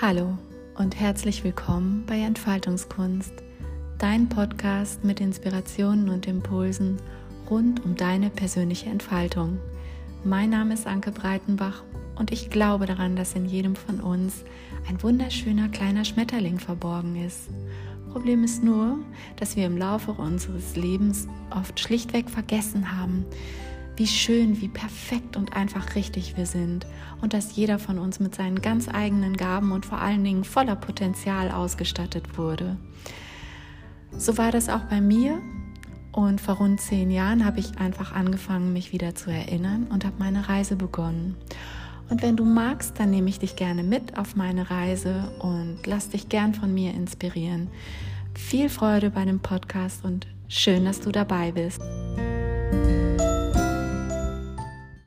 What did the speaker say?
Hallo und herzlich willkommen bei Entfaltungskunst, dein Podcast mit Inspirationen und Impulsen rund um deine persönliche Entfaltung. Mein Name ist Anke Breitenbach und ich glaube daran, dass in jedem von uns ein wunderschöner kleiner Schmetterling verborgen ist. Problem ist nur, dass wir im Laufe unseres Lebens oft schlichtweg vergessen haben, wie schön, wie perfekt und einfach richtig wir sind und dass jeder von uns mit seinen ganz eigenen Gaben und vor allen Dingen voller Potenzial ausgestattet wurde. So war das auch bei mir und vor rund zehn Jahren habe ich einfach angefangen, mich wieder zu erinnern und habe meine Reise begonnen. Und wenn du magst, dann nehme ich dich gerne mit auf meine Reise und lass dich gern von mir inspirieren. Viel Freude bei dem Podcast und schön, dass du dabei bist.